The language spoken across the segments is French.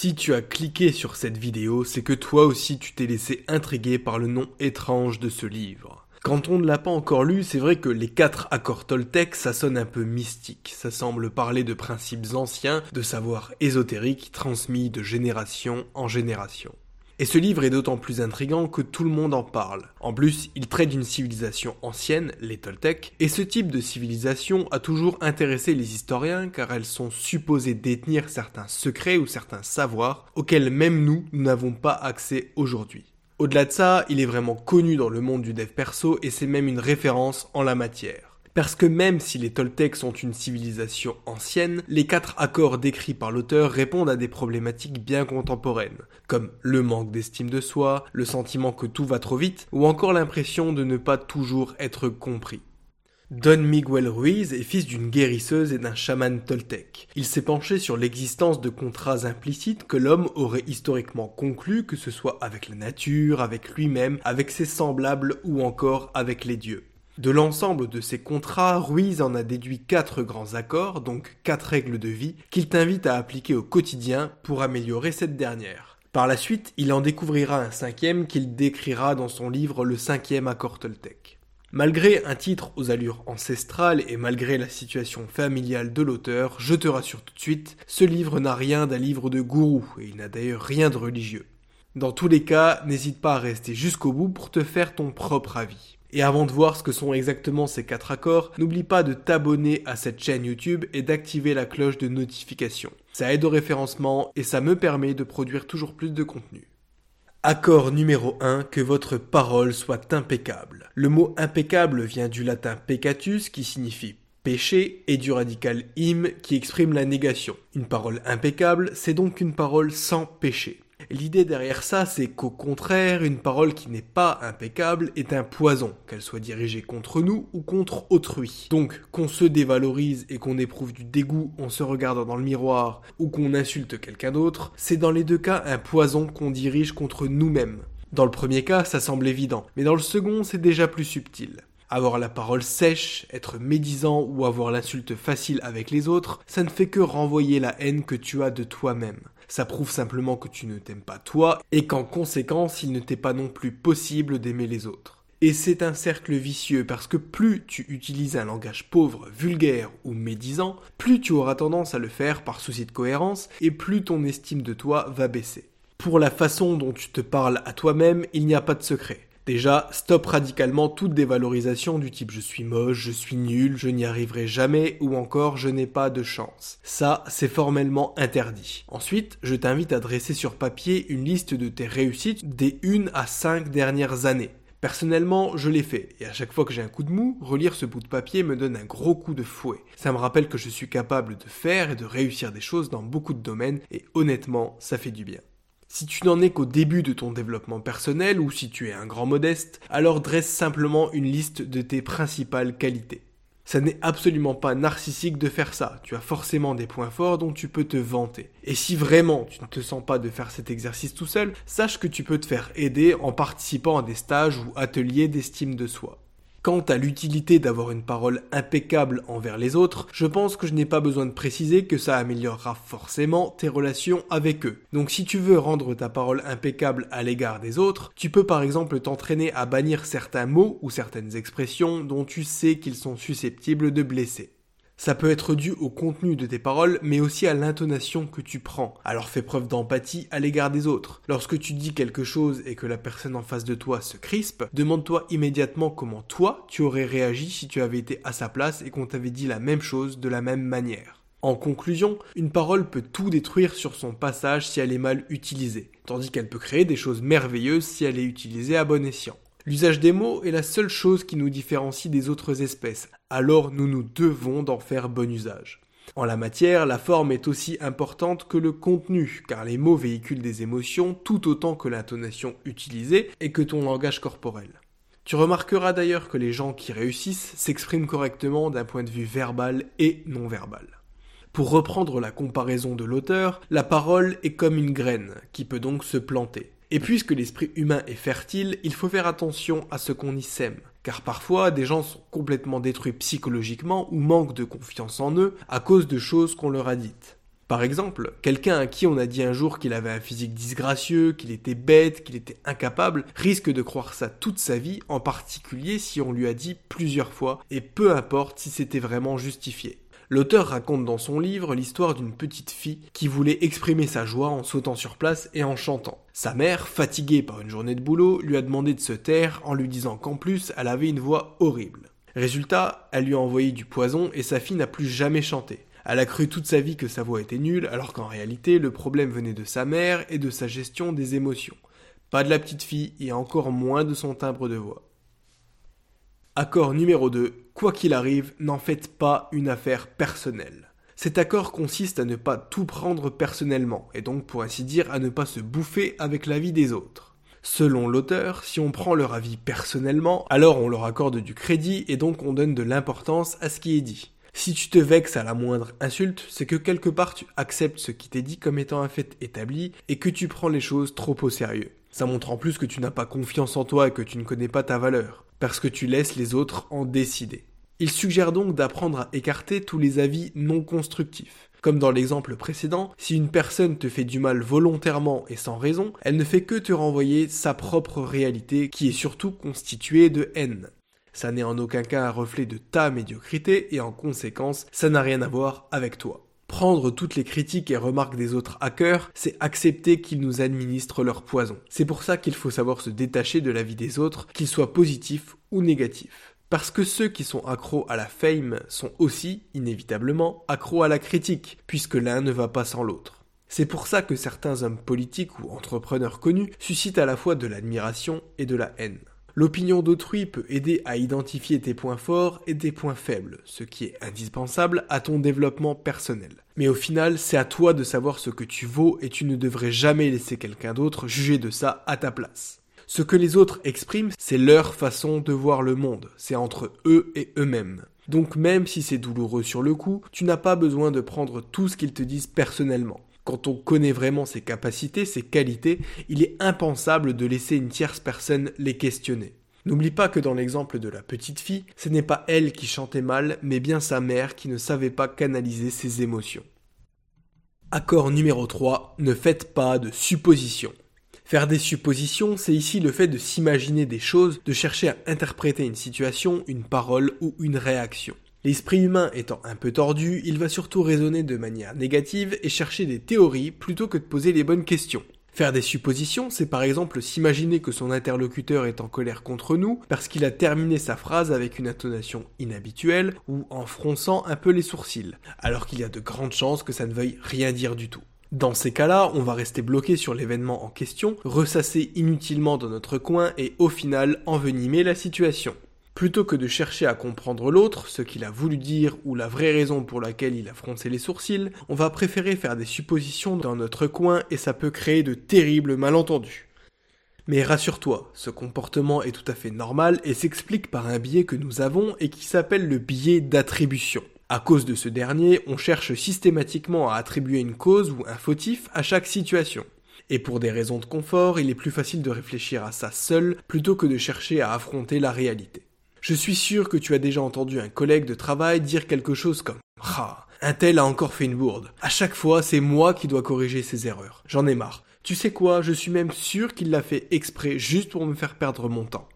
Si tu as cliqué sur cette vidéo, c'est que toi aussi tu t'es laissé intriguer par le nom étrange de ce livre. Quand on ne l'a pas encore lu, c'est vrai que les quatre accords Toltec, ça sonne un peu mystique. Ça semble parler de principes anciens, de savoirs ésotériques transmis de génération en génération. Et ce livre est d'autant plus intrigant que tout le monde en parle. En plus, il traite d'une civilisation ancienne, les Toltecs, et ce type de civilisation a toujours intéressé les historiens car elles sont supposées détenir certains secrets ou certains savoirs auxquels même nous, n'avons pas accès aujourd'hui. Au-delà de ça, il est vraiment connu dans le monde du dev perso et c'est même une référence en la matière. Parce que même si les Toltecs sont une civilisation ancienne, les quatre accords décrits par l'auteur répondent à des problématiques bien contemporaines, comme le manque d'estime de soi, le sentiment que tout va trop vite, ou encore l'impression de ne pas toujours être compris. Don Miguel Ruiz est fils d'une guérisseuse et d'un chaman toltec. Il s'est penché sur l'existence de contrats implicites que l'homme aurait historiquement conclus, que ce soit avec la nature, avec lui-même, avec ses semblables ou encore avec les dieux. De l'ensemble de ces contrats, Ruiz en a déduit quatre grands accords, donc quatre règles de vie, qu'il t'invite à appliquer au quotidien pour améliorer cette dernière. Par la suite, il en découvrira un cinquième qu'il décrira dans son livre Le cinquième accord Toltec. Malgré un titre aux allures ancestrales et malgré la situation familiale de l'auteur, je te rassure tout de suite, ce livre n'a rien d'un livre de gourou et il n'a d'ailleurs rien de religieux. Dans tous les cas, n'hésite pas à rester jusqu'au bout pour te faire ton propre avis. Et avant de voir ce que sont exactement ces quatre accords, n'oublie pas de t'abonner à cette chaîne YouTube et d'activer la cloche de notification. Ça aide au référencement et ça me permet de produire toujours plus de contenu. Accord numéro 1, que votre parole soit impeccable. Le mot impeccable vient du latin peccatus qui signifie péché et du radical im qui exprime la négation. Une parole impeccable, c'est donc une parole sans péché. L'idée derrière ça, c'est qu'au contraire, une parole qui n'est pas impeccable est un poison, qu'elle soit dirigée contre nous ou contre autrui. Donc, qu'on se dévalorise et qu'on éprouve du dégoût en se regardant dans le miroir ou qu'on insulte quelqu'un d'autre, c'est dans les deux cas un poison qu'on dirige contre nous-mêmes. Dans le premier cas, ça semble évident, mais dans le second, c'est déjà plus subtil. Avoir la parole sèche, être médisant ou avoir l'insulte facile avec les autres, ça ne fait que renvoyer la haine que tu as de toi-même. Ça prouve simplement que tu ne t'aimes pas toi et qu'en conséquence, il ne t'est pas non plus possible d'aimer les autres. Et c'est un cercle vicieux parce que plus tu utilises un langage pauvre, vulgaire ou médisant, plus tu auras tendance à le faire par souci de cohérence et plus ton estime de toi va baisser. Pour la façon dont tu te parles à toi-même, il n'y a pas de secret. Déjà, stop radicalement toute dévalorisation du type je suis moche, je suis nul, je n'y arriverai jamais ou encore je n'ai pas de chance. Ça, c'est formellement interdit. Ensuite, je t'invite à dresser sur papier une liste de tes réussites des 1 à 5 dernières années. Personnellement, je l'ai fait, et à chaque fois que j'ai un coup de mou, relire ce bout de papier me donne un gros coup de fouet. Ça me rappelle que je suis capable de faire et de réussir des choses dans beaucoup de domaines, et honnêtement, ça fait du bien. Si tu n'en es qu'au début de ton développement personnel ou si tu es un grand modeste, alors dresse simplement une liste de tes principales qualités. Ça n'est absolument pas narcissique de faire ça, tu as forcément des points forts dont tu peux te vanter. Et si vraiment tu ne te sens pas de faire cet exercice tout seul, sache que tu peux te faire aider en participant à des stages ou ateliers d'estime de soi. Quant à l'utilité d'avoir une parole impeccable envers les autres, je pense que je n'ai pas besoin de préciser que ça améliorera forcément tes relations avec eux. Donc si tu veux rendre ta parole impeccable à l'égard des autres, tu peux par exemple t'entraîner à bannir certains mots ou certaines expressions dont tu sais qu'ils sont susceptibles de blesser. Ça peut être dû au contenu de tes paroles, mais aussi à l'intonation que tu prends. Alors fais preuve d'empathie à l'égard des autres. Lorsque tu dis quelque chose et que la personne en face de toi se crispe, demande-toi immédiatement comment toi tu aurais réagi si tu avais été à sa place et qu'on t'avait dit la même chose de la même manière. En conclusion, une parole peut tout détruire sur son passage si elle est mal utilisée, tandis qu'elle peut créer des choses merveilleuses si elle est utilisée à bon escient. L'usage des mots est la seule chose qui nous différencie des autres espèces, alors nous nous devons d'en faire bon usage. En la matière, la forme est aussi importante que le contenu, car les mots véhiculent des émotions tout autant que l'intonation utilisée et que ton langage corporel. Tu remarqueras d'ailleurs que les gens qui réussissent s'expriment correctement d'un point de vue verbal et non verbal. Pour reprendre la comparaison de l'auteur, la parole est comme une graine, qui peut donc se planter. Et puisque l'esprit humain est fertile, il faut faire attention à ce qu'on y sème. Car parfois, des gens sont complètement détruits psychologiquement ou manquent de confiance en eux à cause de choses qu'on leur a dites. Par exemple, quelqu'un à qui on a dit un jour qu'il avait un physique disgracieux, qu'il était bête, qu'il était incapable, risque de croire ça toute sa vie, en particulier si on lui a dit plusieurs fois, et peu importe si c'était vraiment justifié. L'auteur raconte dans son livre l'histoire d'une petite fille qui voulait exprimer sa joie en sautant sur place et en chantant. Sa mère, fatiguée par une journée de boulot, lui a demandé de se taire en lui disant qu'en plus elle avait une voix horrible. Résultat, elle lui a envoyé du poison et sa fille n'a plus jamais chanté. Elle a cru toute sa vie que sa voix était nulle, alors qu'en réalité, le problème venait de sa mère et de sa gestion des émotions. Pas de la petite fille et encore moins de son timbre de voix. Accord numéro 2. Quoi qu'il arrive, n'en faites pas une affaire personnelle. Cet accord consiste à ne pas tout prendre personnellement, et donc pour ainsi dire à ne pas se bouffer avec l'avis des autres. Selon l'auteur, si on prend leur avis personnellement, alors on leur accorde du crédit et donc on donne de l'importance à ce qui est dit. Si tu te vexes à la moindre insulte, c'est que quelque part tu acceptes ce qui t'est dit comme étant un fait établi et que tu prends les choses trop au sérieux. Ça montre en plus que tu n'as pas confiance en toi et que tu ne connais pas ta valeur parce que tu laisses les autres en décider. Il suggère donc d'apprendre à écarter tous les avis non constructifs. Comme dans l'exemple précédent, si une personne te fait du mal volontairement et sans raison, elle ne fait que te renvoyer sa propre réalité qui est surtout constituée de haine. Ça n'est en aucun cas un reflet de ta médiocrité et en conséquence, ça n'a rien à voir avec toi. Prendre toutes les critiques et remarques des autres hackers, c'est accepter qu'ils nous administrent leur poison. C'est pour ça qu'il faut savoir se détacher de la vie des autres, qu'ils soient positifs ou négatifs. Parce que ceux qui sont accros à la fame sont aussi, inévitablement, accros à la critique, puisque l'un ne va pas sans l'autre. C'est pour ça que certains hommes politiques ou entrepreneurs connus suscitent à la fois de l'admiration et de la haine. L'opinion d'autrui peut aider à identifier tes points forts et tes points faibles, ce qui est indispensable à ton développement personnel. Mais au final, c'est à toi de savoir ce que tu vaux et tu ne devrais jamais laisser quelqu'un d'autre juger de ça à ta place. Ce que les autres expriment, c'est leur façon de voir le monde, c'est entre eux et eux-mêmes. Donc même si c'est douloureux sur le coup, tu n'as pas besoin de prendre tout ce qu'ils te disent personnellement. Quand on connaît vraiment ses capacités, ses qualités, il est impensable de laisser une tierce personne les questionner. N'oublie pas que dans l'exemple de la petite fille, ce n'est pas elle qui chantait mal, mais bien sa mère qui ne savait pas canaliser ses émotions. Accord numéro 3, ne faites pas de suppositions. Faire des suppositions, c'est ici le fait de s'imaginer des choses, de chercher à interpréter une situation, une parole ou une réaction. L'esprit humain étant un peu tordu, il va surtout raisonner de manière négative et chercher des théories plutôt que de poser les bonnes questions. Faire des suppositions, c'est par exemple s'imaginer que son interlocuteur est en colère contre nous parce qu'il a terminé sa phrase avec une intonation inhabituelle ou en fronçant un peu les sourcils, alors qu'il y a de grandes chances que ça ne veuille rien dire du tout. Dans ces cas-là, on va rester bloqué sur l'événement en question, ressasser inutilement dans notre coin et au final envenimer la situation. Plutôt que de chercher à comprendre l'autre, ce qu'il a voulu dire ou la vraie raison pour laquelle il a froncé les sourcils, on va préférer faire des suppositions dans notre coin et ça peut créer de terribles malentendus. Mais rassure-toi, ce comportement est tout à fait normal et s'explique par un biais que nous avons et qui s'appelle le biais d'attribution. À cause de ce dernier, on cherche systématiquement à attribuer une cause ou un fautif à chaque situation. Et pour des raisons de confort, il est plus facile de réfléchir à ça seul plutôt que de chercher à affronter la réalité. Je suis sûr que tu as déjà entendu un collègue de travail dire quelque chose comme Ah, un tel a encore fait une bourde. À chaque fois, c'est moi qui dois corriger ses erreurs. J'en ai marre. Tu sais quoi, je suis même sûr qu'il l'a fait exprès juste pour me faire perdre mon temps.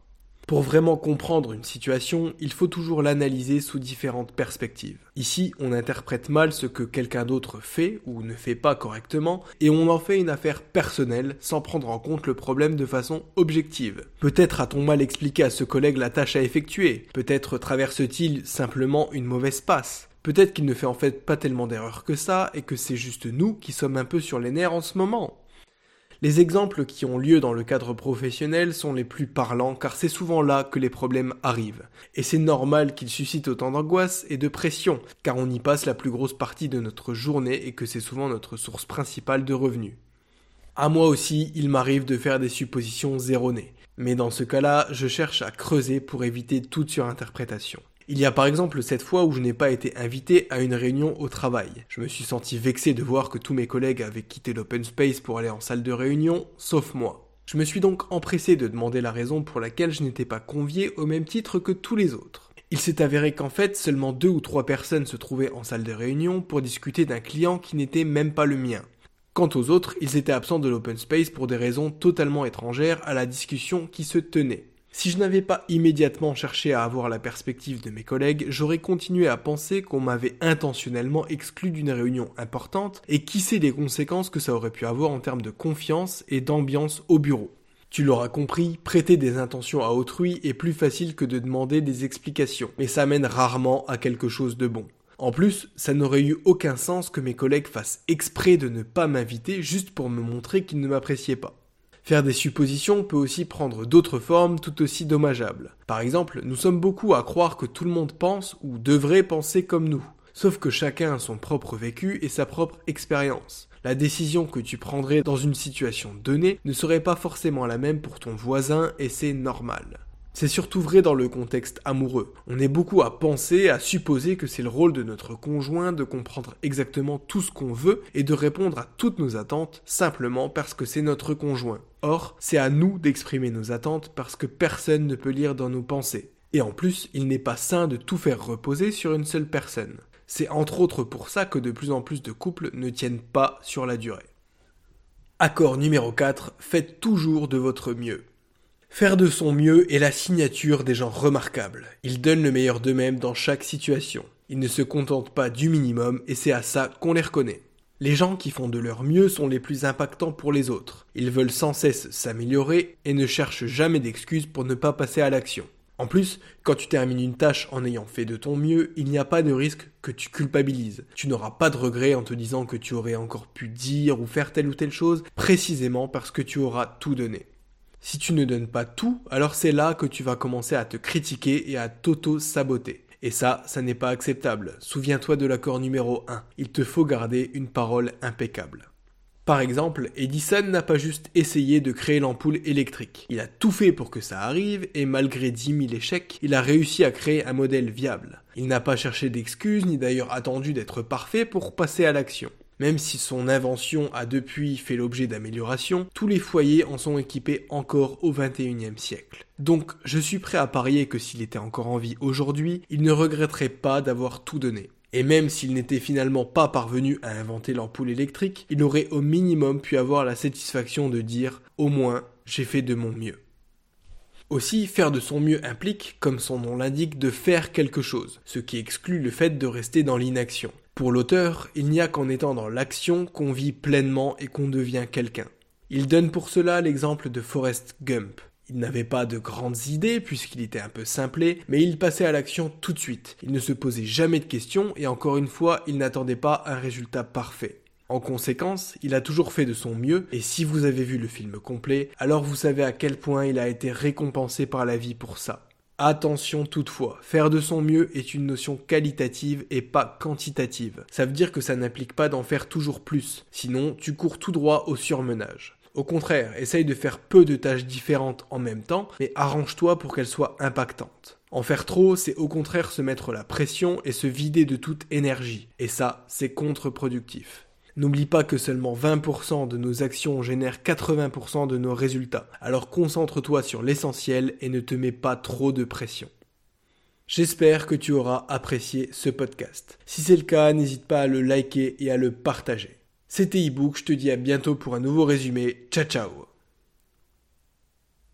Pour vraiment comprendre une situation, il faut toujours l'analyser sous différentes perspectives. Ici, on interprète mal ce que quelqu'un d'autre fait ou ne fait pas correctement, et on en fait une affaire personnelle sans prendre en compte le problème de façon objective. Peut-être a-t-on mal expliqué à ce collègue la tâche à effectuer, peut-être traverse-t-il simplement une mauvaise passe. Peut-être qu'il ne fait en fait pas tellement d'erreurs que ça, et que c'est juste nous qui sommes un peu sur les nerfs en ce moment. Les exemples qui ont lieu dans le cadre professionnel sont les plus parlants car c'est souvent là que les problèmes arrivent. Et c'est normal qu'ils suscitent autant d'angoisse et de pression car on y passe la plus grosse partie de notre journée et que c'est souvent notre source principale de revenus. À moi aussi, il m'arrive de faire des suppositions erronées. Mais dans ce cas-là, je cherche à creuser pour éviter toute surinterprétation. Il y a par exemple cette fois où je n'ai pas été invité à une réunion au travail. Je me suis senti vexé de voir que tous mes collègues avaient quitté l'open space pour aller en salle de réunion, sauf moi. Je me suis donc empressé de demander la raison pour laquelle je n'étais pas convié au même titre que tous les autres. Il s'est avéré qu'en fait, seulement deux ou trois personnes se trouvaient en salle de réunion pour discuter d'un client qui n'était même pas le mien. Quant aux autres, ils étaient absents de l'open space pour des raisons totalement étrangères à la discussion qui se tenait. Si je n'avais pas immédiatement cherché à avoir la perspective de mes collègues, j'aurais continué à penser qu'on m'avait intentionnellement exclu d'une réunion importante et qui sait les conséquences que ça aurait pu avoir en termes de confiance et d'ambiance au bureau. Tu l'auras compris, prêter des intentions à autrui est plus facile que de demander des explications, mais ça mène rarement à quelque chose de bon. En plus, ça n'aurait eu aucun sens que mes collègues fassent exprès de ne pas m'inviter juste pour me montrer qu'ils ne m'appréciaient pas. Faire des suppositions peut aussi prendre d'autres formes tout aussi dommageables. Par exemple, nous sommes beaucoup à croire que tout le monde pense ou devrait penser comme nous. Sauf que chacun a son propre vécu et sa propre expérience. La décision que tu prendrais dans une situation donnée ne serait pas forcément la même pour ton voisin et c'est normal. C'est surtout vrai dans le contexte amoureux. On est beaucoup à penser, à supposer que c'est le rôle de notre conjoint de comprendre exactement tout ce qu'on veut et de répondre à toutes nos attentes simplement parce que c'est notre conjoint. Or, c'est à nous d'exprimer nos attentes parce que personne ne peut lire dans nos pensées. Et en plus, il n'est pas sain de tout faire reposer sur une seule personne. C'est entre autres pour ça que de plus en plus de couples ne tiennent pas sur la durée. Accord numéro 4, faites toujours de votre mieux. Faire de son mieux est la signature des gens remarquables. Ils donnent le meilleur d'eux-mêmes dans chaque situation. Ils ne se contentent pas du minimum et c'est à ça qu'on les reconnaît. Les gens qui font de leur mieux sont les plus impactants pour les autres. Ils veulent sans cesse s'améliorer et ne cherchent jamais d'excuses pour ne pas passer à l'action. En plus, quand tu termines une tâche en ayant fait de ton mieux, il n'y a pas de risque que tu culpabilises. Tu n'auras pas de regret en te disant que tu aurais encore pu dire ou faire telle ou telle chose, précisément parce que tu auras tout donné. Si tu ne donnes pas tout, alors c'est là que tu vas commencer à te critiquer et à t'auto-saboter. Et ça, ça n'est pas acceptable. Souviens-toi de l'accord numéro 1. Il te faut garder une parole impeccable. Par exemple, Edison n'a pas juste essayé de créer l'ampoule électrique. Il a tout fait pour que ça arrive et malgré 10 000 échecs, il a réussi à créer un modèle viable. Il n'a pas cherché d'excuses ni d'ailleurs attendu d'être parfait pour passer à l'action. Même si son invention a depuis fait l'objet d'améliorations, tous les foyers en sont équipés encore au XXIe siècle. Donc je suis prêt à parier que s'il était encore en vie aujourd'hui, il ne regretterait pas d'avoir tout donné. Et même s'il n'était finalement pas parvenu à inventer l'ampoule électrique, il aurait au minimum pu avoir la satisfaction de dire au moins j'ai fait de mon mieux. Aussi, faire de son mieux implique, comme son nom l'indique, de faire quelque chose, ce qui exclut le fait de rester dans l'inaction. Pour l'auteur, il n'y a qu'en étant dans l'action qu'on vit pleinement et qu'on devient quelqu'un. Il donne pour cela l'exemple de Forrest Gump. Il n'avait pas de grandes idées puisqu'il était un peu simplé, mais il passait à l'action tout de suite. Il ne se posait jamais de questions et encore une fois, il n'attendait pas un résultat parfait. En conséquence, il a toujours fait de son mieux, et si vous avez vu le film complet, alors vous savez à quel point il a été récompensé par la vie pour ça. Attention toutefois, faire de son mieux est une notion qualitative et pas quantitative. Ça veut dire que ça n'implique pas d'en faire toujours plus, sinon tu cours tout droit au surmenage. Au contraire, essaye de faire peu de tâches différentes en même temps, mais arrange-toi pour qu'elles soient impactantes. En faire trop, c'est au contraire se mettre la pression et se vider de toute énergie, et ça, c'est contre-productif. N'oublie pas que seulement 20% de nos actions génèrent 80% de nos résultats. Alors concentre-toi sur l'essentiel et ne te mets pas trop de pression. J'espère que tu auras apprécié ce podcast. Si c'est le cas, n'hésite pas à le liker et à le partager. C'était ebook, je te dis à bientôt pour un nouveau résumé. Ciao ciao